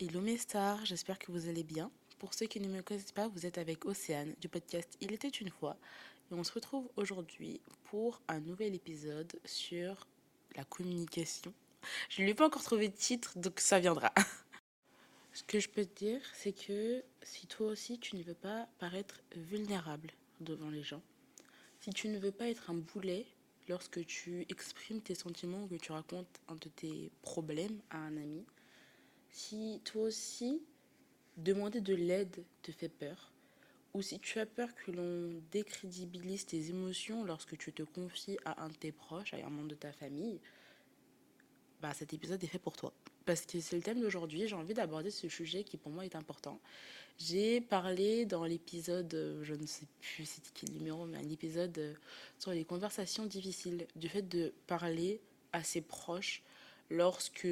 Hello mes stars, j'espère que vous allez bien. Pour ceux qui ne me connaissent pas, vous êtes avec Océane du podcast Il était une fois. Et on se retrouve aujourd'hui pour un nouvel épisode sur la communication. Je ne lui ai pas encore trouvé de titre, donc ça viendra. Ce que je peux te dire, c'est que si toi aussi tu ne veux pas paraître vulnérable devant les gens, si tu ne veux pas être un boulet lorsque tu exprimes tes sentiments ou que tu racontes un de tes problèmes à un ami, si toi aussi, demander de l'aide te fait peur, ou si tu as peur que l'on décrédibilise tes émotions lorsque tu te confies à un de tes proches, à un membre de ta famille, bah cet épisode est fait pour toi. Parce que c'est le thème d'aujourd'hui, j'ai envie d'aborder ce sujet qui pour moi est important. J'ai parlé dans l'épisode, je ne sais plus c'était quel numéro, mais un épisode sur les conversations difficiles, du fait de parler à ses proches lorsque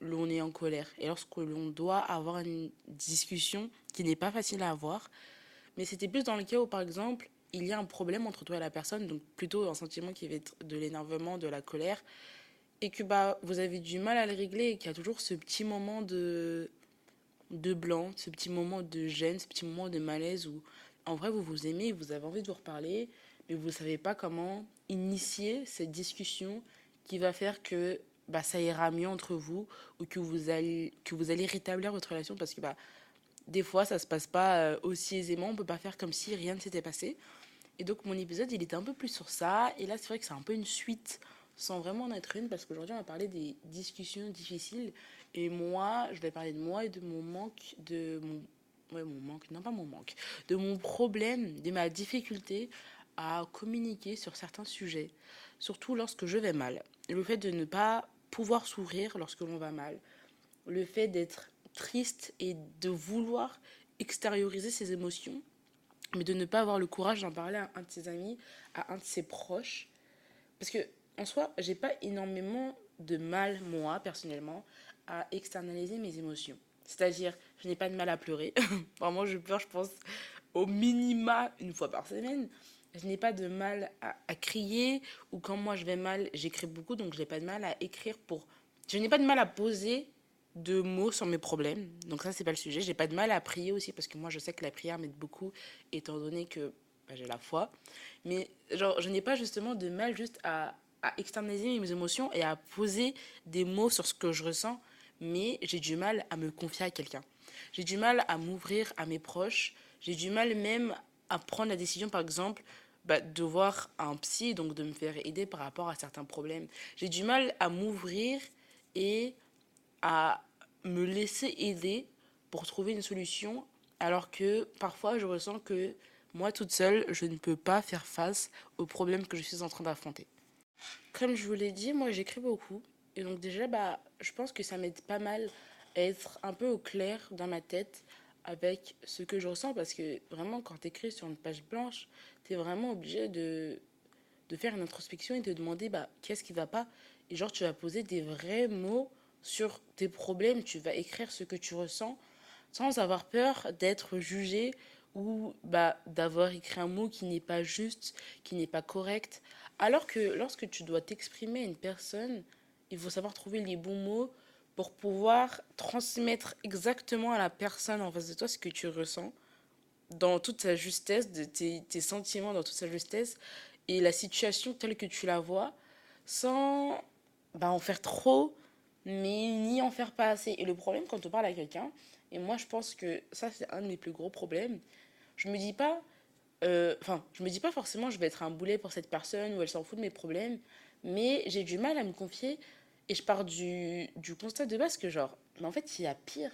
l'on est en colère et lorsque l'on doit avoir une discussion qui n'est pas facile à avoir. Mais c'était plus dans le cas où, par exemple, il y a un problème entre toi et la personne, donc plutôt un sentiment qui va être de l'énervement, de la colère, et que bah, vous avez du mal à le régler et qu'il y a toujours ce petit moment de, de blanc, ce petit moment de gêne, ce petit moment de malaise où en vrai vous vous aimez, vous avez envie de vous reparler, mais vous ne savez pas comment initier cette discussion qui va faire que bah, ça ira mieux entre vous ou que vous allez, que vous allez rétablir votre relation parce que bah, des fois ça se passe pas euh, aussi aisément, on peut pas faire comme si rien ne s'était passé. Et donc mon épisode il était un peu plus sur ça. Et là c'est vrai que c'est un peu une suite sans vraiment en être une parce qu'aujourd'hui on va parler des discussions difficiles. Et moi je vais parler de moi et de mon manque de mon ouais mon manque non pas mon manque de mon problème de ma difficulté à communiquer sur certains sujets surtout lorsque je vais mal. Le fait de ne pas pouvoir sourire lorsque l'on va mal, le fait d'être triste et de vouloir extérioriser ses émotions, mais de ne pas avoir le courage d'en parler à un de ses amis, à un de ses proches. Parce que, en soi, j'ai pas énormément de mal, moi, personnellement, à externaliser mes émotions. C'est-à-dire, je n'ai pas de mal à pleurer. Vraiment, je pleure, je pense, au minima une fois par semaine je n'ai pas de mal à, crier ou quand moi je vais mal, j'écris beaucoup donc je n'ai pas de mal à écrire pour. Je n'ai pas de mal à poser de mots sur mes problèmes. Donc ça c'est pas le sujet. J'ai pas de mal à prier aussi parce que moi je sais que la prière m'aide beaucoup étant donné que bah, j'ai la foi. Mais genre je n'ai pas justement de mal juste à, à externaliser mes émotions et à poser des mots sur ce que je ressens. Mais j'ai du mal à me confier à quelqu'un. J'ai du mal à m'ouvrir à mes proches. J'ai du mal même à prendre la décision, par exemple, bah, de voir un psy, donc de me faire aider par rapport à certains problèmes. J'ai du mal à m'ouvrir et à me laisser aider pour trouver une solution, alors que parfois je ressens que moi toute seule, je ne peux pas faire face aux problèmes que je suis en train d'affronter. Comme je vous l'ai dit, moi j'écris beaucoup. Et donc déjà, bah, je pense que ça m'aide pas mal à être un peu au clair dans ma tête avec ce que je ressens parce que vraiment quand tu écris sur une page blanche, tu es vraiment obligé de, de faire une introspection et de demander bah, qu'est-ce qui va pas? Et genre tu vas poser des vrais mots sur tes problèmes, tu vas écrire ce que tu ressens sans avoir peur d'être jugé ou bah, d'avoir écrit un mot qui n'est pas juste, qui n'est pas correct. Alors que lorsque tu dois t'exprimer à une personne, il faut savoir trouver les bons mots pour pouvoir transmettre exactement à la personne en face de toi ce que tu ressens dans toute sa justesse, de tes, tes sentiments dans toute sa justesse et la situation telle que tu la vois sans bah, en faire trop mais ni en faire pas assez. Et le problème quand on parle à quelqu'un, et moi je pense que ça c'est un de mes plus gros problèmes, je me dis pas, euh, enfin je me dis pas forcément je vais être un boulet pour cette personne ou elle s'en fout de mes problèmes, mais j'ai du mal à me confier et je pars du, constat de base que, genre, mais en fait, il y a pire.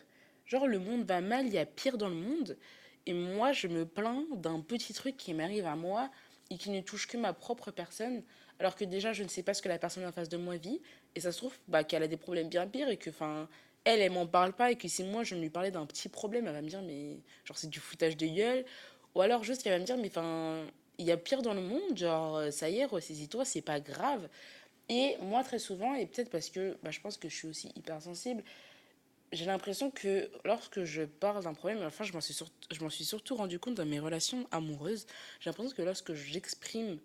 Genre, le monde va mal, il y a pire dans le monde. Et moi, je me plains d'un petit truc qui m'arrive à moi et qui ne touche que ma propre personne. Alors que déjà, je ne sais pas ce que la personne en face de moi vit. Et ça se trouve bah, qu'elle a des problèmes bien pires et que, enfin, elle, elle m'en parle pas. Et que si moi, je lui parlais d'un petit problème, elle va me dire, mais genre, c'est du foutage de gueule. Ou alors, juste, elle va me dire, mais enfin, il y a pire dans le monde. Genre, ça y est, ressaisis-toi, c'est pas grave. Et moi, très souvent, et peut-être parce que bah, je pense que je suis aussi hypersensible, j'ai l'impression que lorsque je parle d'un problème, enfin, je m'en suis, suis surtout rendu compte dans mes relations amoureuses. J'ai l'impression que lorsque j'exprime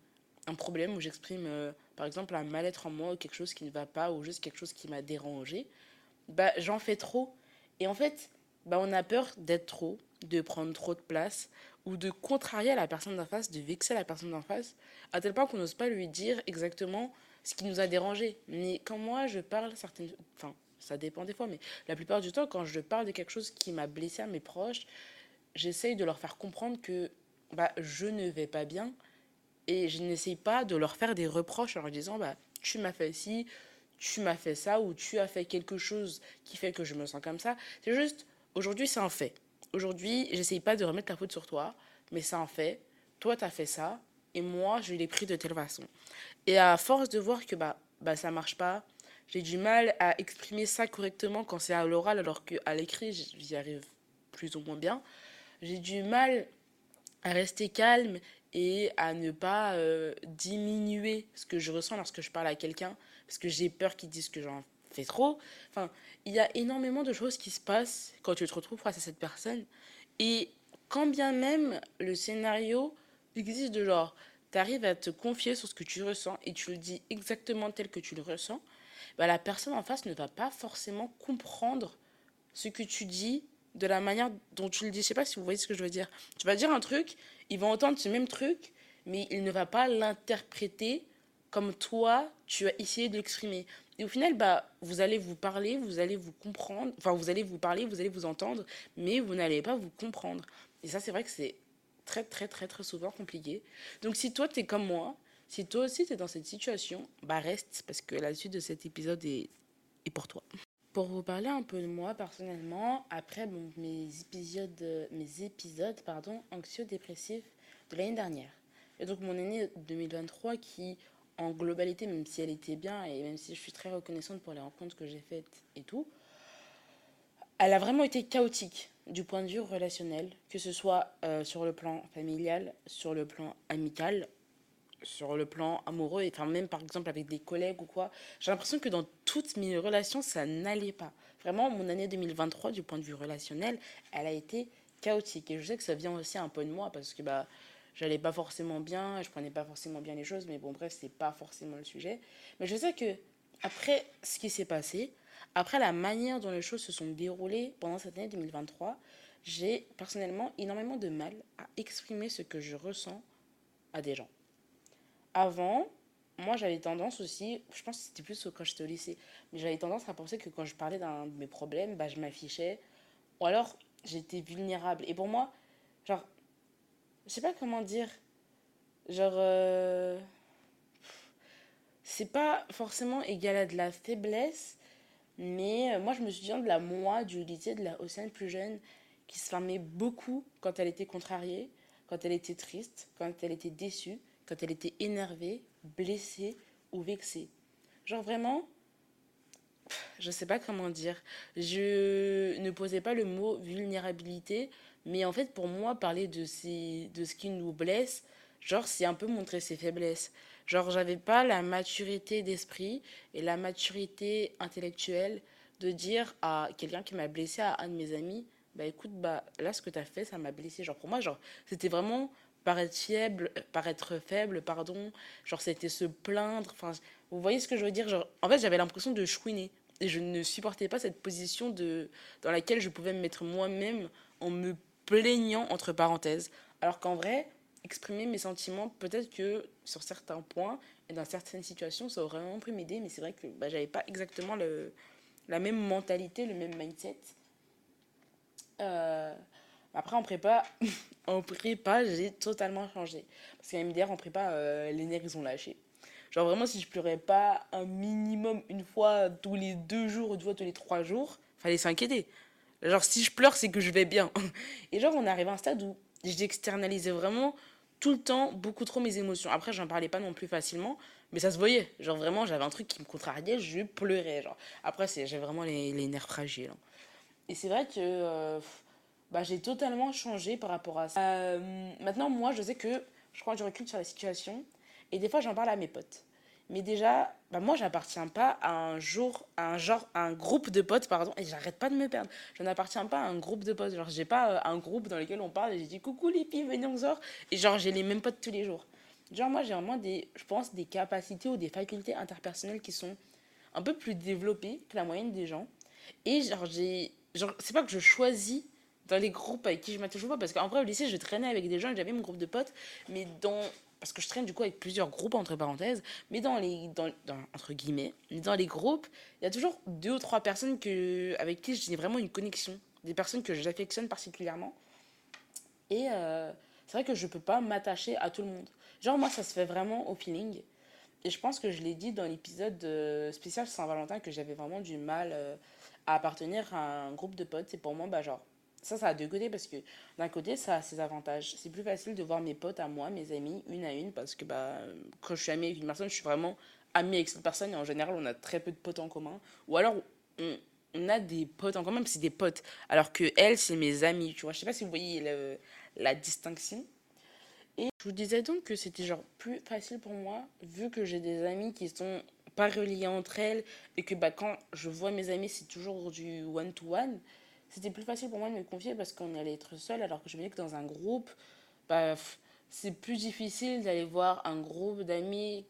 un problème ou j'exprime, euh, par exemple, un mal-être en moi ou quelque chose qui ne va pas ou juste quelque chose qui m'a dérangé, bah, j'en fais trop. Et en fait, bah, on a peur d'être trop, de prendre trop de place ou de contrarier la personne d'en face, de vexer la personne d'en face, à tel point qu'on n'ose pas lui dire exactement ce qui nous a dérangé. Mais quand moi je parle, certaines. Enfin, ça dépend des fois, mais la plupart du temps, quand je parle de quelque chose qui m'a blessé à mes proches, j'essaye de leur faire comprendre que bah, je ne vais pas bien et je n'essaye pas de leur faire des reproches en leur disant bah, tu m'as fait ci, tu m'as fait ça ou tu as fait quelque chose qui fait que je me sens comme ça. C'est juste, aujourd'hui, c'est un fait. Aujourd'hui, j'essaye pas de remettre la faute sur toi, mais c'est un fait. Toi, tu as fait ça et moi, je l'ai pris de telle façon. Et à force de voir que bah, bah ça marche pas, j'ai du mal à exprimer ça correctement quand c'est à l'oral, alors qu'à l'écrit, j'y arrive plus ou moins bien. J'ai du mal à rester calme et à ne pas euh, diminuer ce que je ressens lorsque je parle à quelqu'un, parce que j'ai peur qu'ils disent que j'en fais trop. Enfin, il y a énormément de choses qui se passent quand tu te retrouves face à cette personne. Et quand bien même le scénario existe de genre, tu arrives à te confier sur ce que tu ressens et tu le dis exactement tel que tu le ressens, bah, la personne en face ne va pas forcément comprendre ce que tu dis de la manière dont tu le dis. Je sais pas si vous voyez ce que je veux dire. Tu vas dire un truc, il va entendre ce même truc, mais il ne va pas l'interpréter comme toi, tu as essayé de l'exprimer. Et au final, bah, vous allez vous parler, vous allez vous comprendre, enfin, vous allez vous parler, vous allez vous entendre, mais vous n'allez pas vous comprendre. Et ça, c'est vrai que c'est très, très, très, très souvent compliqué. Donc, si toi, tu es comme moi, si toi aussi, tu es dans cette situation, bah, reste, parce que la suite de cet épisode est, est pour toi. Pour vous parler un peu de moi personnellement, après bon, mes épisodes, mes épisodes pardon, anxio-dépressifs de l'année dernière. Et donc mon année 2023 qui, en globalité, même si elle était bien et même si je suis très reconnaissante pour les rencontres que j'ai faites et tout, elle a vraiment été chaotique du point de vue relationnel, que ce soit euh, sur le plan familial, sur le plan amical, sur le plan amoureux, et enfin même par exemple avec des collègues ou quoi, j'ai l'impression que dans toutes mes relations, ça n'allait pas. Vraiment, mon année 2023, du point de vue relationnel, elle a été chaotique. Et je sais que ça vient aussi un peu de moi, parce que bah, j'allais pas forcément bien, je prenais pas forcément bien les choses, mais bon, bref, c'est pas forcément le sujet. Mais je sais que après ce qui s'est passé, après la manière dont les choses se sont déroulées pendant cette année 2023, j'ai personnellement énormément de mal à exprimer ce que je ressens à des gens. Avant, moi j'avais tendance aussi, je pense que c'était plus quand j'étais au lycée, mais j'avais tendance à penser que quand je parlais d'un de mes problèmes, bah, je m'affichais, ou alors j'étais vulnérable. Et pour moi, genre, je sais pas comment dire, genre, euh, c'est pas forcément égal à de la faiblesse, mais euh, moi je me souviens de la moi du lycée, de la Océane plus jeune, qui se fermait beaucoup quand elle était contrariée, quand elle était triste, quand elle était déçue quand elle était énervée, blessée ou vexée. Genre vraiment, je sais pas comment dire. Je ne posais pas le mot vulnérabilité, mais en fait pour moi parler de, ces, de ce qui nous blesse, genre c'est un peu montrer ses faiblesses. Genre j'avais pas la maturité d'esprit et la maturité intellectuelle de dire à quelqu'un qui m'a blessé à un de mes amis, bah écoute, bah là ce que tu as fait, ça m'a blessé. Genre pour moi, genre c'était vraiment paraître faible, paraître faible, pardon. Genre, c'était se plaindre. Enfin, vous voyez ce que je veux dire? Genre, en fait, j'avais l'impression de chouiner. Et je ne supportais pas cette position de, dans laquelle je pouvais me mettre moi-même en me plaignant, entre parenthèses. Alors qu'en vrai, exprimer mes sentiments, peut-être que sur certains points et dans certaines situations, ça aurait vraiment pu m'aider. Mais c'est vrai que bah, j'avais pas exactement le, la même mentalité, le même mindset. Euh, après, en prépa, en prépa, j'ai totalement changé. Parce qu'à MDR, en prépa, euh, les nerfs, ils ont lâché. Genre, vraiment, si je pleurais pas un minimum une fois tous les deux jours ou deux fois tous les trois jours, fallait s'inquiéter. Genre, si je pleure, c'est que je vais bien. Et genre, on arrive à un stade où j'externalisais vraiment tout le temps beaucoup trop mes émotions. Après, j'en parlais pas non plus facilement, mais ça se voyait. Genre, vraiment, j'avais un truc qui me contrariait, je pleurais. Genre, après, j'ai vraiment les, les, nerfs fragiles. Hein. Et c'est vrai que. Euh, bah, j'ai totalement changé par rapport à ça. Euh, maintenant, moi, je sais que je prends du recul sur la situation et des fois, j'en parle à mes potes. Mais déjà, bah moi, j'appartiens pas à un jour, un genre, un groupe de potes, pardon, et j'arrête pas de me perdre. Je n'appartiens pas à un groupe de potes. Genre, j'ai pas euh, un groupe dans lequel on parle et j'ai dit coucou les filles, venez on sort. Et genre, j'ai les mêmes potes tous les jours. Genre, moi, j'ai vraiment des, je pense, des capacités ou des facultés interpersonnelles qui sont un peu plus développées que la moyenne des gens. Et genre, j'ai genre, c'est pas que je choisis dans les groupes avec qui je m'attache pas, parce qu'en vrai, au lycée, je traînais avec des gens, j'avais mon groupe de potes, mais dans. Parce que je traîne du coup avec plusieurs groupes, entre parenthèses, mais dans les. Dans, entre guillemets, dans les groupes, il y a toujours deux ou trois personnes que, avec qui j'ai vraiment une connexion. Des personnes que j'affectionne particulièrement. Et euh, c'est vrai que je peux pas m'attacher à tout le monde. Genre, moi, ça se fait vraiment au feeling. Et je pense que je l'ai dit dans l'épisode euh, spécial Saint-Valentin que j'avais vraiment du mal euh, à appartenir à un groupe de potes. C'est pour moi, bah, genre, ça, ça a deux côtés parce que d'un côté, ça a ses avantages. C'est plus facile de voir mes potes à moi, mes amis, une à une, parce que bah, quand je suis amie avec une personne, je suis vraiment amie avec cette personne et en général, on a très peu de potes en commun. Ou alors, on, a des potes en commun, mais c'est des potes. Alors que elle, c'est mes amis, tu vois. Je sais pas si vous voyez la distinction. Et je vous disais donc que c'était genre plus facile pour moi, vu que j'ai des amis qui sont pas reliés entre elles et que bah, quand je vois mes amis, c'est toujours du one-to-one. -one c'était plus facile pour moi de me confier parce qu'on allait être seul, alors que je me dis que dans un groupe, bah, c'est plus difficile d'aller voir un groupe d'amis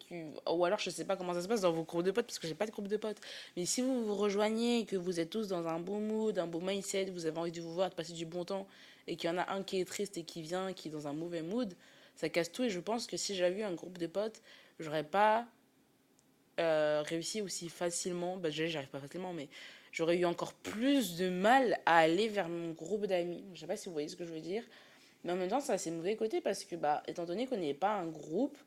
ou alors je sais pas comment ça se passe dans vos groupes de potes parce que j'ai pas de groupe de potes. Mais si vous vous rejoignez que vous êtes tous dans un bon mood un bon mindset vous avez envie de vous voir de passer du bon temps et qu'il y en a un qui est triste et qui vient qui est dans un mauvais mood ça casse tout et je pense que si j'avais eu un groupe de potes j'aurais pas euh, réussi aussi facilement bah déjà j'arrive pas facilement mais j'aurais eu encore plus de mal à aller vers mon groupe d'amis. Je sais pas si vous voyez ce que je veux dire. Mais en même temps, ça a ses mauvais côtés parce que, bah, étant donné qu'on n'est pas un groupe,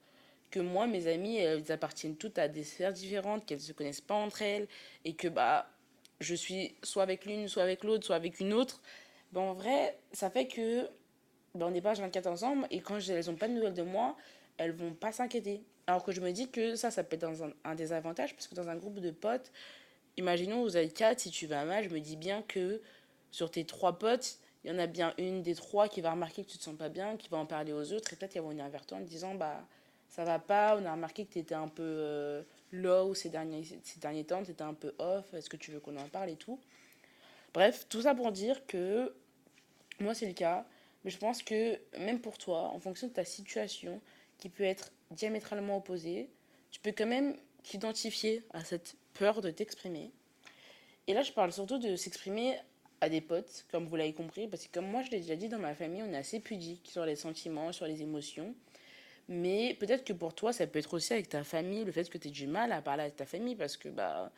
que moi, mes amis, elles appartiennent toutes à des sphères différentes, qu'elles se connaissent pas entre elles, et que, bah, je suis soit avec l'une, soit avec l'autre, soit avec une autre, bah, en vrai, ça fait que, bah, on n'est pas 24 ensemble, et quand elles n'ont pas de nouvelles de moi, elles vont pas s'inquiéter. Alors que je me dis que ça, ça peut être dans un, désavantage, parce que dans un groupe de potes, imaginons, vous êtes quatre, si tu vas mal, je me dis bien que sur tes trois potes, il y en a bien une des trois qui va remarquer que tu te sens pas bien, qui va en parler aux autres, et peut-être qu'ils vont venir vers toi en disant bah ça va pas, on a remarqué que tu étais un peu euh, low ces derniers, ces derniers temps, tu étais un peu off, est-ce que tu veux qu'on en parle et tout. Bref, tout ça pour dire que moi c'est le cas, mais je pense que même pour toi, en fonction de ta situation, qui peut être diamétralement opposée, tu peux quand même t'identifier à cette peur de t'exprimer. Et là, je parle surtout de s'exprimer à des potes, comme vous l'avez compris, parce que comme moi, je l'ai déjà dit, dans ma famille, on est assez pudique sur les sentiments, sur les émotions. Mais peut-être que pour toi, ça peut être aussi avec ta famille, le fait que tu aies du mal à parler avec ta famille, parce que bah,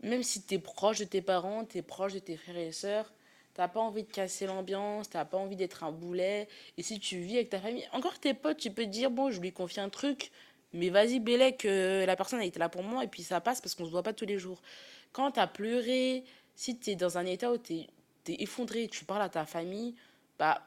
même si tu es proche de tes parents, tu es proche de tes frères et sœurs, t'as pas envie de casser l'ambiance, t'as pas envie d'être un boulet. Et si tu vis avec ta famille, encore tes potes, tu peux te dire, bon, je lui confie un truc, mais vas-y, Bélec, que la personne a été là pour moi et puis ça passe parce qu'on se voit pas tous les jours. Quand tu as pleuré, si tu es dans un état où tu es, es, effondré, tu parles à ta famille, bah,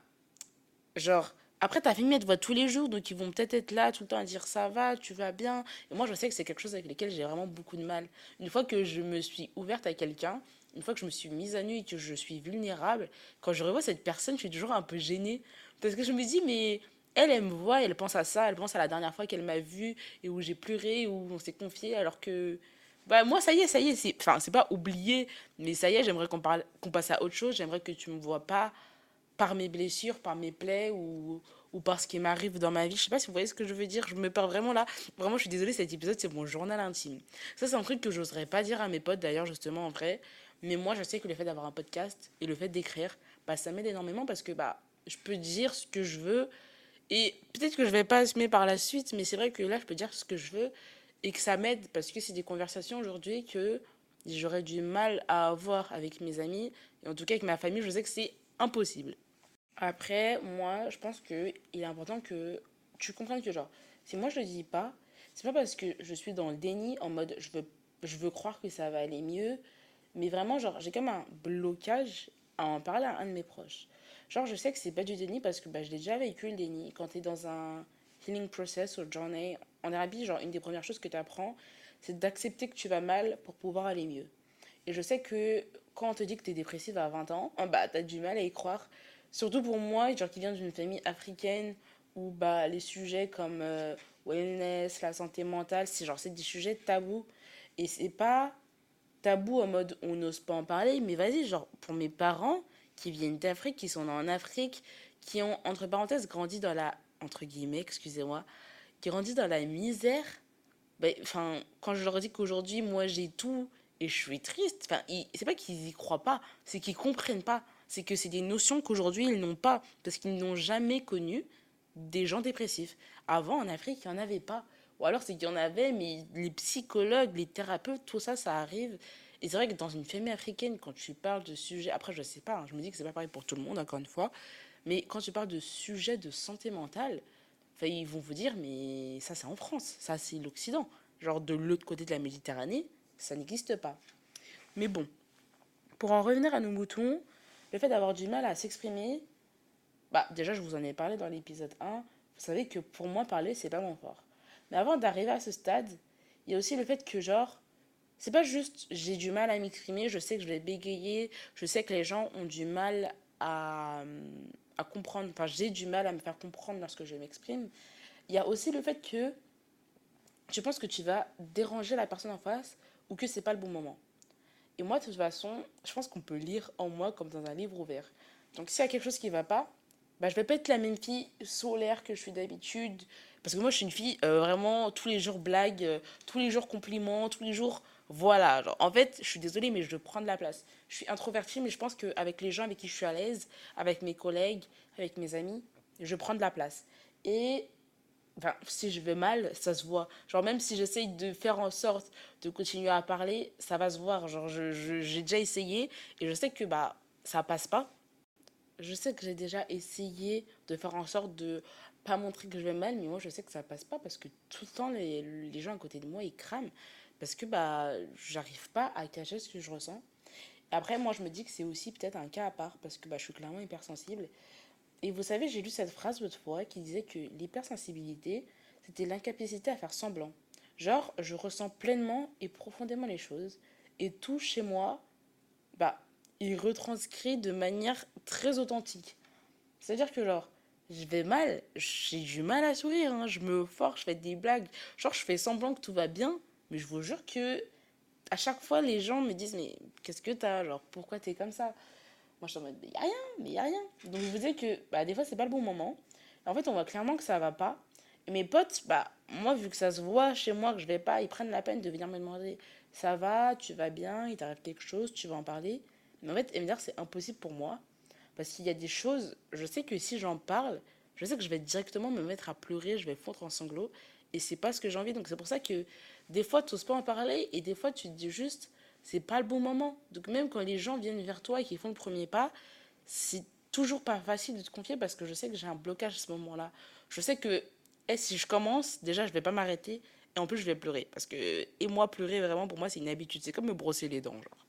genre, après ta famille, elle te voit tous les jours, donc ils vont peut-être être là tout le temps à dire ça va, tu vas bien. Et moi, je sais que c'est quelque chose avec lequel j'ai vraiment beaucoup de mal. Une fois que je me suis ouverte à quelqu'un, une fois que je me suis mise à nu et que je suis vulnérable, quand je revois cette personne, je suis toujours un peu gênée. Parce que je me dis, mais elle, elle me voit, elle pense à ça, elle pense à la dernière fois qu'elle m'a vue et où j'ai pleuré, où on s'est confié, alors que bah moi ça y est, ça y est, c'est enfin c'est pas oublié, mais ça y est, j'aimerais qu'on parle qu'on passe à autre chose, j'aimerais que tu me vois pas par mes blessures, par mes plaies ou ou par ce qui m'arrive dans ma vie. Je sais pas si vous voyez ce que je veux dire, je me perds vraiment là. Vraiment, je suis désolée, cet épisode c'est mon journal intime. Ça c'est un truc que j'oserais pas dire à mes potes d'ailleurs justement en vrai, mais moi je sais que le fait d'avoir un podcast et le fait d'écrire, bah ça m'aide énormément parce que bah je peux dire ce que je veux et peut-être que je vais pas assumer par la suite, mais c'est vrai que là, je peux dire ce que je veux et que ça m'aide parce que c'est des conversations aujourd'hui que j'aurais du mal à avoir avec mes amis. Et en tout cas, avec ma famille, je sais que c'est impossible. Après, moi, je pense qu'il est important que tu comprennes que, genre, si moi je le dis pas, c'est pas parce que je suis dans le déni en mode je veux, je veux croire que ça va aller mieux, mais vraiment, genre, j'ai comme un blocage à en parler à un de mes proches. Genre, je sais que c'est pas du déni parce que bah, je l'ai déjà vécu le déni. Quand tu es dans un healing process ou journey, en Arabie, genre, une des premières choses que tu apprends, c'est d'accepter que tu vas mal pour pouvoir aller mieux. Et je sais que quand on te dit que tu es dépressive à 20 ans, bah, tu as du mal à y croire. Surtout pour moi, genre qui vient d'une famille africaine où bah, les sujets comme euh, wellness, la santé mentale, c'est genre c'est des sujets tabous. Et c'est pas tabou en mode on n'ose pas en parler, mais vas-y, genre pour mes parents, qui viennent d'Afrique, qui sont en Afrique, qui ont, entre parenthèses, grandi dans la, entre guillemets, excusez-moi, qui grandi dans la misère. Ben, enfin, quand je leur dis qu'aujourd'hui, moi, j'ai tout Et je suis triste. Enfin, c'est pas qu'ils y croient pas, c'est qu'ils comprennent pas. C'est que c'est des notions qu'aujourd'hui ils n'ont pas parce qu'ils n'ont jamais connu des gens dépressifs. Avant, en Afrique, il n'y en avait pas. Ou alors, c'est qu'il y en avait, mais les psychologues, les thérapeutes, tout ça, ça arrive. Et c'est vrai que dans une famille africaine, quand tu parles de sujets, après, je sais pas, hein, je me dis que c'est pas pareil pour tout le monde, encore une fois, mais quand tu parles de sujets de santé mentale, ils vont vous dire, mais ça, c'est en France, ça, c'est l'Occident. Genre, de l'autre côté de la Méditerranée, ça n'existe pas. Mais bon, pour en revenir à nos moutons, le fait d'avoir du mal à s'exprimer, bah, déjà, je vous en ai parlé dans l'épisode 1. Vous savez que pour moi, parler, c'est pas mon fort. Mais avant d'arriver à ce stade, il y a aussi le fait que, genre, c'est pas juste j'ai du mal à m'exprimer, je sais que je vais bégayer, je sais que les gens ont du mal à, à comprendre, enfin, j'ai du mal à me faire comprendre lorsque je m'exprime. Il y a aussi le fait que je pense que tu vas déranger la personne en face ou que c'est pas le bon moment. Et moi, de toute façon, je pense qu'on peut lire en moi comme dans un livre ouvert. Donc, s'il y a quelque chose qui va pas, bah, je vais pas être la même fille solaire que je suis d'habitude. Parce que moi, je suis une fille euh, vraiment tous les jours blague, euh, tous les jours compliments, tous les jours. Voilà. En fait, je suis désolée, mais je veux prendre la place. Je suis introvertie, mais je pense qu'avec les gens avec qui je suis à l'aise, avec mes collègues, avec mes amis, je prends de la place. Et Enfin, si je vais mal, ça se voit. Genre, même si j'essaye de faire en sorte de continuer à parler, ça va se voir. Genre, j'ai je, déjà essayé et je sais que bah, ça passe pas je sais que j'ai déjà essayé de faire en sorte de pas montrer que je vais mal, mais moi je sais que ça passe pas parce que tout le temps les, les gens à côté de moi ils crament parce que bah j'arrive pas à cacher ce que je ressens. Après moi je me dis que c'est aussi peut-être un cas à part parce que bah, je suis clairement hypersensible. Et vous savez, j'ai lu cette phrase l'autre fois qui disait que l'hypersensibilité c'était l'incapacité à faire semblant. Genre, je ressens pleinement et profondément les choses et tout chez moi bah il retranscrit de manière très authentique. C'est-à-dire que, genre, je vais mal, j'ai du mal à sourire, hein. je me force, je fais des blagues, genre, je fais semblant que tout va bien, mais je vous jure que à chaque fois, les gens me disent, mais qu'est-ce que t'as? Genre, pourquoi t'es comme ça? Moi, je suis en mode, mais y a rien, mais y a rien. Donc, je vous dis que, bah, des fois, c'est pas le bon moment. En fait, on voit clairement que ça va pas. Et mes potes, bah, moi, vu que ça se voit chez moi que je vais pas, ils prennent la peine de venir me demander, ça va, tu vas bien, il t'arrive quelque chose, tu vas en parler. Mais en fait, dire c'est impossible pour moi. Parce qu'il y a des choses, je sais que si j'en parle, je sais que je vais directement me mettre à pleurer, je vais fondre en sanglots. Et c'est pas ce que j'ai envie. Donc c'est pour ça que des fois, tu n'oses pas en parler. Et des fois, tu te dis juste, c'est pas le bon moment. Donc même quand les gens viennent vers toi et qu'ils font le premier pas, c'est toujours pas facile de te confier parce que je sais que j'ai un blocage à ce moment-là. Je sais que eh, si je commence, déjà, je vais pas m'arrêter. Et en plus, je vais pleurer. Parce que, et moi, pleurer, vraiment, pour moi, c'est une habitude. C'est comme me brosser les dents, genre.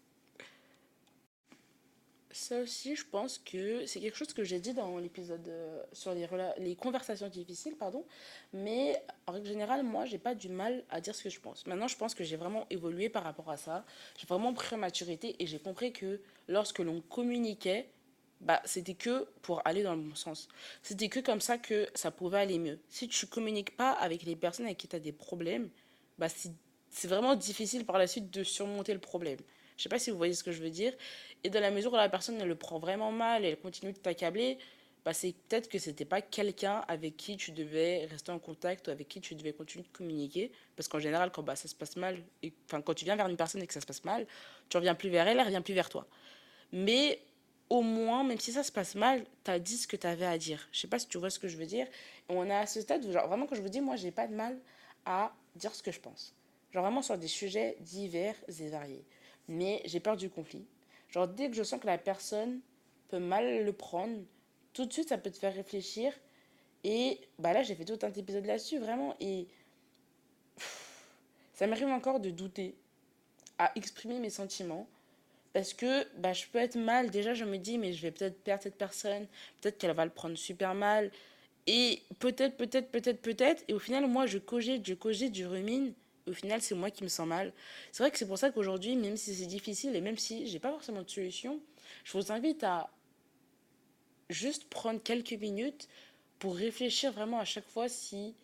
Ça aussi, je pense que c'est quelque chose que j'ai dit dans l'épisode euh, sur les, conversations difficiles, pardon. Mais en règle générale, moi, j'ai pas du mal à dire ce que je pense. Maintenant, je pense que j'ai vraiment évolué par rapport à ça. J'ai vraiment pris maturité et j'ai compris que lorsque l'on communiquait, bah, c'était que pour aller dans le bon sens. C'était que comme ça que ça pouvait aller mieux. Si tu communiques pas avec les personnes avec qui tu as des problèmes, bah, c'est vraiment difficile par la suite de surmonter le problème. Je sais pas si vous voyez ce que je veux dire. Et dans la mesure où la personne le prend vraiment mal et elle continue de t'accabler, bah c'est peut-être que c'était pas quelqu'un avec qui tu devais rester en contact ou avec qui tu devais continuer de communiquer. Parce qu'en général, quand bah, ça se passe mal, enfin, quand tu viens vers une personne et que ça se passe mal, tu reviens plus vers elle, elle revient plus vers toi. Mais au moins, même si ça se passe mal, tu as dit ce que tu avais à dire. Je sais pas si tu vois ce que je veux dire. on a à ce stade où, genre, vraiment, quand je vous dis, moi, j'ai pas de mal à dire ce que je pense. Genre, vraiment sur des sujets divers et variés mais j'ai peur du conflit. Genre, dès que je sens que la personne peut mal le prendre, tout de suite, ça peut te faire réfléchir. Et bah là, j'ai fait tout un épisode là-dessus, vraiment. Et ça m'arrive encore de douter à exprimer mes sentiments. Parce que bah, je peux être mal. Déjà, je me dis, mais je vais peut-être perdre cette personne. Peut-être qu'elle va le prendre super mal. Et peut-être, peut-être, peut-être, peut-être. Et au final, moi, je cogite, je cogite, je rumine au final, c'est moi qui me sens mal. C'est vrai que c'est pour ça qu'aujourd'hui, même si c'est difficile et même si j'ai pas forcément de solution, je vous invite à juste prendre quelques minutes pour réfléchir vraiment à chaque fois si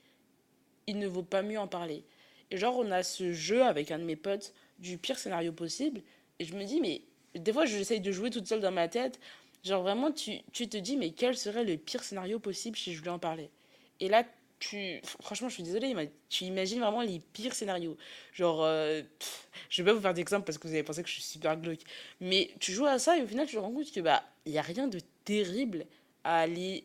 il ne vaut pas mieux en parler. Et genre, on a ce jeu avec un de mes potes du pire scénario possible. Et je me dis, mais des fois, j'essaye de jouer toute seule dans ma tête. Genre, vraiment, tu, tu te dis, mais quel serait le pire scénario possible si je voulais en parler? Et là, franchement, je suis désolée, mais tu imagines vraiment les pires scénarios. Genre, euh, je vais pas vous faire d'exemple parce que vous avez pensé que je suis super glauque. Mais tu joues à ça et au final, tu te rends compte que, bah, il n'y a rien de terrible à aller,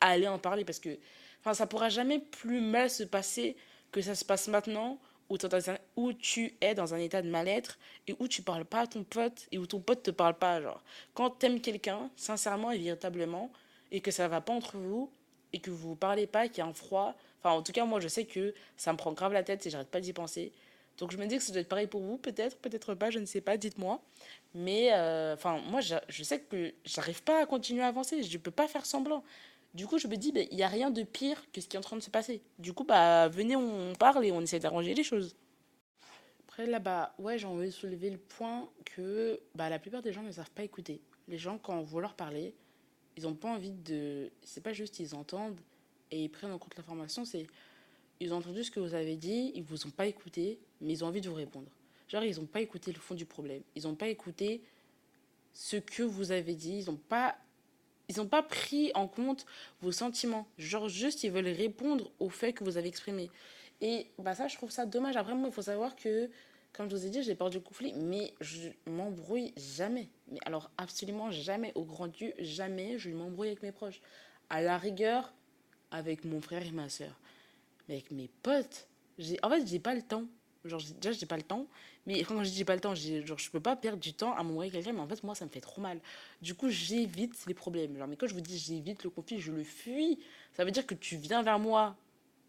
aller en parler parce que, enfin, ça pourra jamais plus mal se passer que ça se passe maintenant où tu es dans un état de mal-être et où tu parles pas à ton pote et où ton pote te parle pas. Genre, quand t'aimes quelqu'un, sincèrement et véritablement, et que ça va pas entre vous, et que vous parlez pas, qu'il y a un froid, enfin, en tout cas, moi, je sais que ça me prend grave la tête et j'arrête pas d'y penser. Donc, je me dis que ça doit être pareil pour vous, peut-être, peut-être pas, je ne sais pas, dites-moi. Mais, euh, enfin, moi, je, sais que j'arrive pas à continuer à avancer, je peux pas faire semblant. Du coup, je me dis, bah, il n'y a rien de pire que ce qui est en train de se passer. Du coup, bah, venez, on parle et on essaie d'arranger les choses. Après, là-bas, ouais, j'ai envie de soulever le point que bah, la plupart des gens ne savent pas écouter. Les gens, quand on veut leur parler, ils n'ont pas envie de. C'est pas juste ils entendent et ils prennent en compte l'information, c'est. Ils ont entendu ce que vous avez dit, ils vous ont pas écouté, mais ils ont envie de vous répondre. Genre, ils n'ont pas écouté le fond du problème. Ils n'ont pas écouté ce que vous avez dit. Ils n'ont pas pas pris en compte vos sentiments. Genre, juste, ils veulent répondre aux faits que vous avez exprimés. Et bah, ça, je trouve ça dommage. Après, moi, il faut savoir que, comme je vous ai dit, j'ai peur du conflit, mais je m'embrouille jamais. Mais alors, absolument jamais. Au grand Dieu, jamais je m'embrouille avec mes proches. À la rigueur, avec mon frère et ma soeur. Mais avec mes potes, en fait, j'ai pas le temps. Genre, déjà, j'ai pas le temps. Mais quand je dis pas le temps, genre, je peux pas perdre du temps à m'envoyer quelqu'un, mais en fait, moi, ça me fait trop mal. Du coup, j'évite les problèmes. Genre, mais quand je vous dis j'évite le conflit, je le fuis. Ça veut dire que tu viens vers moi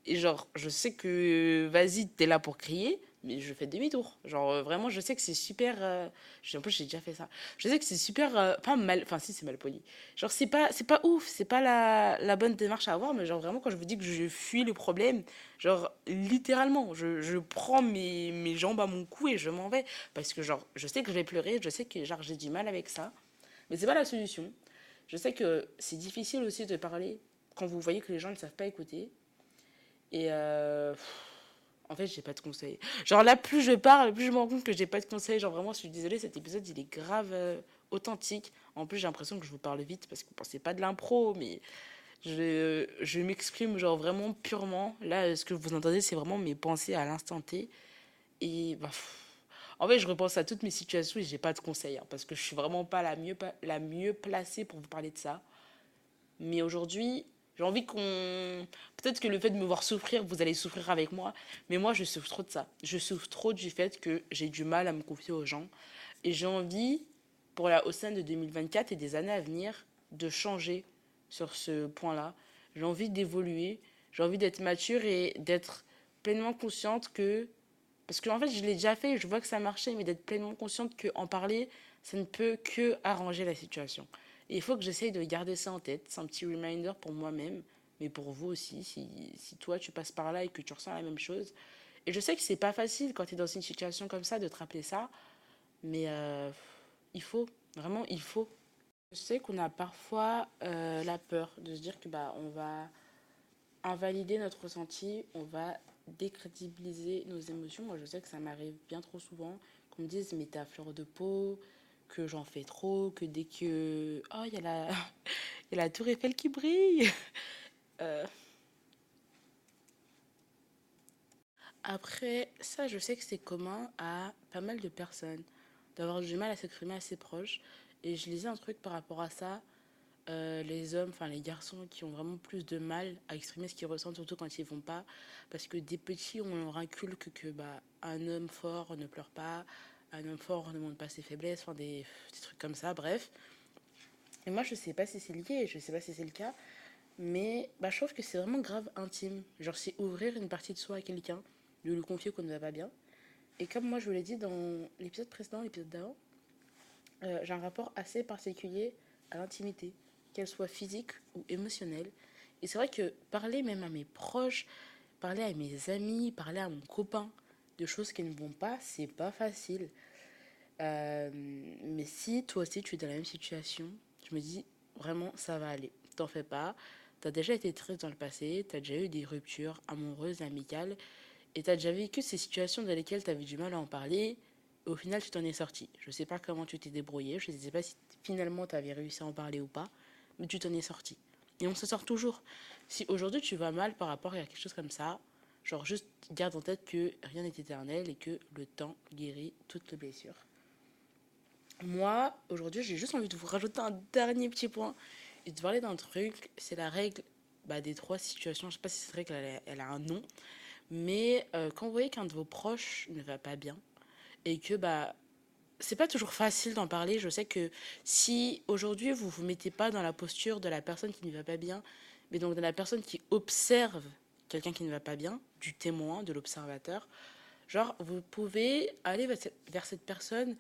et genre, je sais que vas-y, t'es là pour crier, mais je fais demi-tour. Genre, euh, vraiment, je sais que c'est super. Euh, en plus, j'ai déjà fait ça. Je sais que c'est super. Euh, mal. Enfin, si, c'est mal poli. Genre, c'est pas, c'est pas ouf. C'est pas la, la bonne démarche à avoir. Mais, genre, vraiment, quand je vous dis que je fuis le problème, genre, littéralement, je, je prends mes, mes jambes à mon cou et je m'en vais. Parce que, genre, je sais que je vais pleurer. Je sais que, genre, j'ai du mal avec ça. Mais c'est pas la solution. Je sais que c'est difficile aussi de parler quand vous voyez que les gens ne savent pas écouter. Et. Euh, en fait, j'ai pas de conseils. Genre là, plus je parle, plus je me rends compte que j'ai pas de conseils. Genre vraiment, je suis désolée, cet épisode, il est grave euh, authentique. En plus, j'ai l'impression que je vous parle vite parce que c'est pas de l'impro, mais je, je m'exprime genre vraiment purement. Là, ce que vous entendez, c'est vraiment mes pensées à l'instant T. Et bah, en fait, je repense à toutes mes situations et j'ai pas de conseils hein, parce que je suis vraiment pas la mieux, la mieux placée pour vous parler de ça. Mais aujourd'hui, j'ai envie qu'on. Peut-être que le fait de me voir souffrir, vous allez souffrir avec moi. Mais moi, je souffre trop de ça. Je souffre trop du fait que j'ai du mal à me confier aux gens. Et j'ai envie, pour la sein de 2024 et des années à venir, de changer sur ce point-là. J'ai envie d'évoluer. J'ai envie d'être mature et d'être pleinement consciente que. Parce qu'en en fait, je l'ai déjà fait, je vois que ça marchait, mais d'être pleinement consciente qu'en parler, ça ne peut que arranger la situation. Et il faut que j'essaye de garder ça en tête. C'est un petit reminder pour moi-même, mais pour vous aussi, si, si toi tu passes par là et que tu ressens la même chose. Et je sais que c'est pas facile quand tu es dans une situation comme ça de te rappeler ça, mais euh, il faut, vraiment il faut. Je sais qu'on a parfois euh, la peur de se dire que bah on va invalider notre ressenti, on va décrédibiliser nos émotions. Moi, je sais que ça m'arrive bien trop souvent qu'on me dise mais à fleur de peau, que j'en fais trop, que dès que... Oh, il y, a la... y a la tour Eiffel qui brille. Euh. Après, ça, je sais que c'est commun à pas mal de personnes d'avoir du mal à s'exprimer à ses proches. Et je lisais un truc par rapport à ça. Euh, les hommes, enfin les garçons qui ont vraiment plus de mal à exprimer ce qu'ils ressentent, surtout quand ils vont pas. Parce que des petits, on leur inculque que bah, un homme fort ne pleure pas, un homme fort ne montre pas ses faiblesses, enfin des, des, trucs comme ça, bref. Et moi, je sais pas si c'est lié, je sais pas si c'est le cas, mais bah, je trouve que c'est vraiment grave intime. Genre, c'est ouvrir une partie de soi à quelqu'un, de lui confier qu'on ne va pas bien. Et comme moi, je vous l'ai dit dans l'épisode précédent, l'épisode d'avant, euh, j'ai un rapport assez particulier à l'intimité, qu'elle soit physique ou émotionnelle. Et c'est vrai que parler même à mes proches, parler à mes amis, parler à mon copain, de choses qui ne vont pas, c'est pas facile. Euh, mais si toi aussi tu es dans la même situation, je me dis vraiment ça va aller. T'en fais pas. T'as déjà été triste dans le passé, t'as déjà eu des ruptures amoureuses, amicales, et t'as déjà vécu ces situations dans lesquelles t'avais du mal à en parler. au final, tu t'en es sorti. Je sais pas comment tu t'es débrouillé, je sais pas si finalement t'avais réussi à en parler ou pas, mais tu t'en es sorti. Et on se sort toujours. Si aujourd'hui tu vas mal par rapport à quelque chose comme ça, genre juste garde en tête que rien n'est éternel et que le temps guérit toutes les blessures. Moi, aujourd'hui, j'ai juste envie de vous rajouter un dernier petit point et de parler d'un truc. C'est la règle bah, des trois situations. Je sais pas si cette règle, elle, a un nom. Mais euh, quand vous voyez qu'un de vos proches ne va pas bien et que bah c'est pas toujours facile d'en parler. Je sais que si aujourd'hui vous vous mettez pas dans la posture de la personne qui ne va pas bien, mais donc de la personne qui observe quelqu'un qui ne va pas bien, du témoin, de l'observateur, genre vous pouvez aller vers cette personne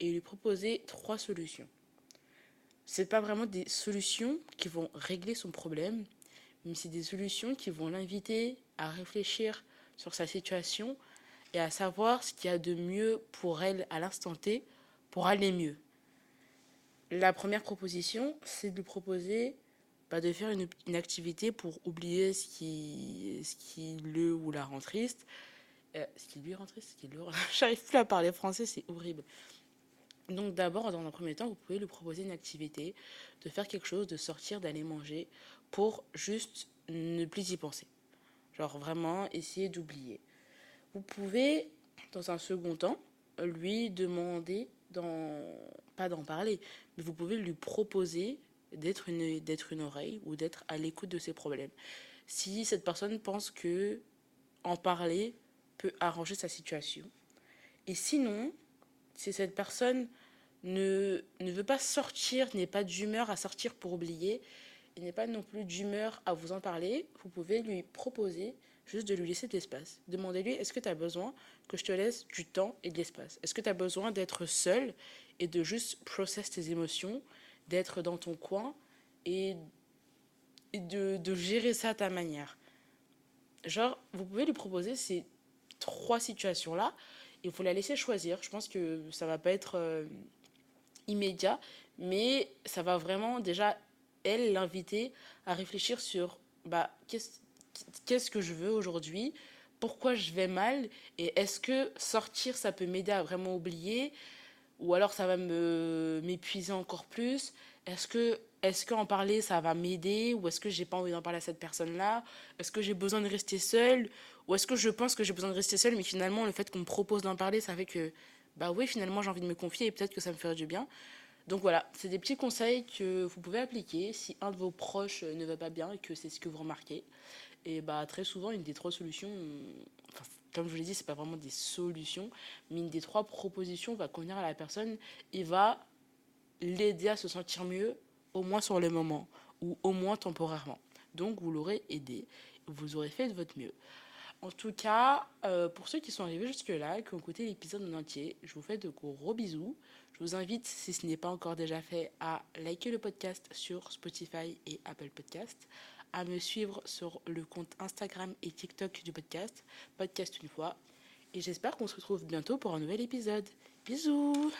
et lui proposer trois solutions. C'est pas vraiment des solutions qui vont régler son problème, mais c'est des solutions qui vont l'inviter à réfléchir sur sa situation et à savoir ce qu'il y a de mieux pour elle à l'instant T pour aller mieux. La première proposition, c'est de lui proposer bah, de faire une, activité pour oublier ce qui, ce qui le ou la rend triste. Euh, ce qui lui rend triste, ce qui le J'arrive plus à parler français, c'est horrible. Donc d'abord, dans un premier temps, vous pouvez lui proposer une activité, de faire quelque chose, de sortir, d'aller manger, pour juste ne plus y penser. Genre vraiment essayer d'oublier. Vous pouvez, dans un second temps, lui demander, pas d'en parler, mais vous pouvez lui proposer d'être une, d'être une oreille ou d'être à l'écoute de ses problèmes. Si cette personne pense que en parler peut arranger sa situation. Et sinon, si cette personne ne, ne veut pas sortir, n'est pas d'humeur à sortir pour oublier, il n'est pas non plus d'humeur à vous en parler, vous pouvez lui proposer juste de lui laisser de l'espace. Demandez-lui, est-ce que tu as besoin que je te laisse du temps et de l'espace? Est-ce que tu as besoin d'être seul et de juste process tes émotions, d'être dans ton coin et, de, gérer ça à ta manière Genre, vous pouvez lui proposer ces trois situations-là et vous la laisser choisir. Je pense que ça va pas être euh, immédiat, mais ça va vraiment déjà, elle, l'inviter à réfléchir sur bah, qu'est-ce qu'est-ce que je veux aujourd'hui, pourquoi je vais mal, et est-ce que sortir, ça peut m'aider à vraiment oublier, ou alors ça va m'épuiser encore plus, est-ce que est-ce qu'en parler, ça va m'aider, ou est-ce que j'ai pas envie d'en parler à cette personne-là, est-ce que j'ai besoin de rester seule, ou est-ce que je pense que j'ai besoin de rester seule, mais finalement, le fait qu'on me propose d'en parler, ça fait que, bah oui, finalement, j'ai envie de me confier, et peut-être que ça me ferait du bien. Donc voilà, c'est des petits conseils que vous pouvez appliquer si un de vos proches ne va pas bien et que c'est ce que vous remarquez. Et bah, très souvent, une des trois solutions, comme je vous l'ai dit, c'est pas vraiment des solutions, mais une des trois propositions va convenir à la personne et va l'aider à se sentir mieux, au moins sur le moment, ou au moins temporairement. Donc, vous l'aurez aidé, vous aurez fait de votre mieux. En tout cas, euh, pour ceux qui sont arrivés jusque-là, qui ont écouté l'épisode en entier, je vous fais de gros bisous. Je vous invite, si ce n'est pas encore déjà fait, à liker le podcast sur Spotify et Apple Podcast, à me suivre sur le compte Instagram et TikTok du podcast, Podcast une fois. Et j'espère qu'on se retrouve bientôt pour un nouvel épisode. Bisous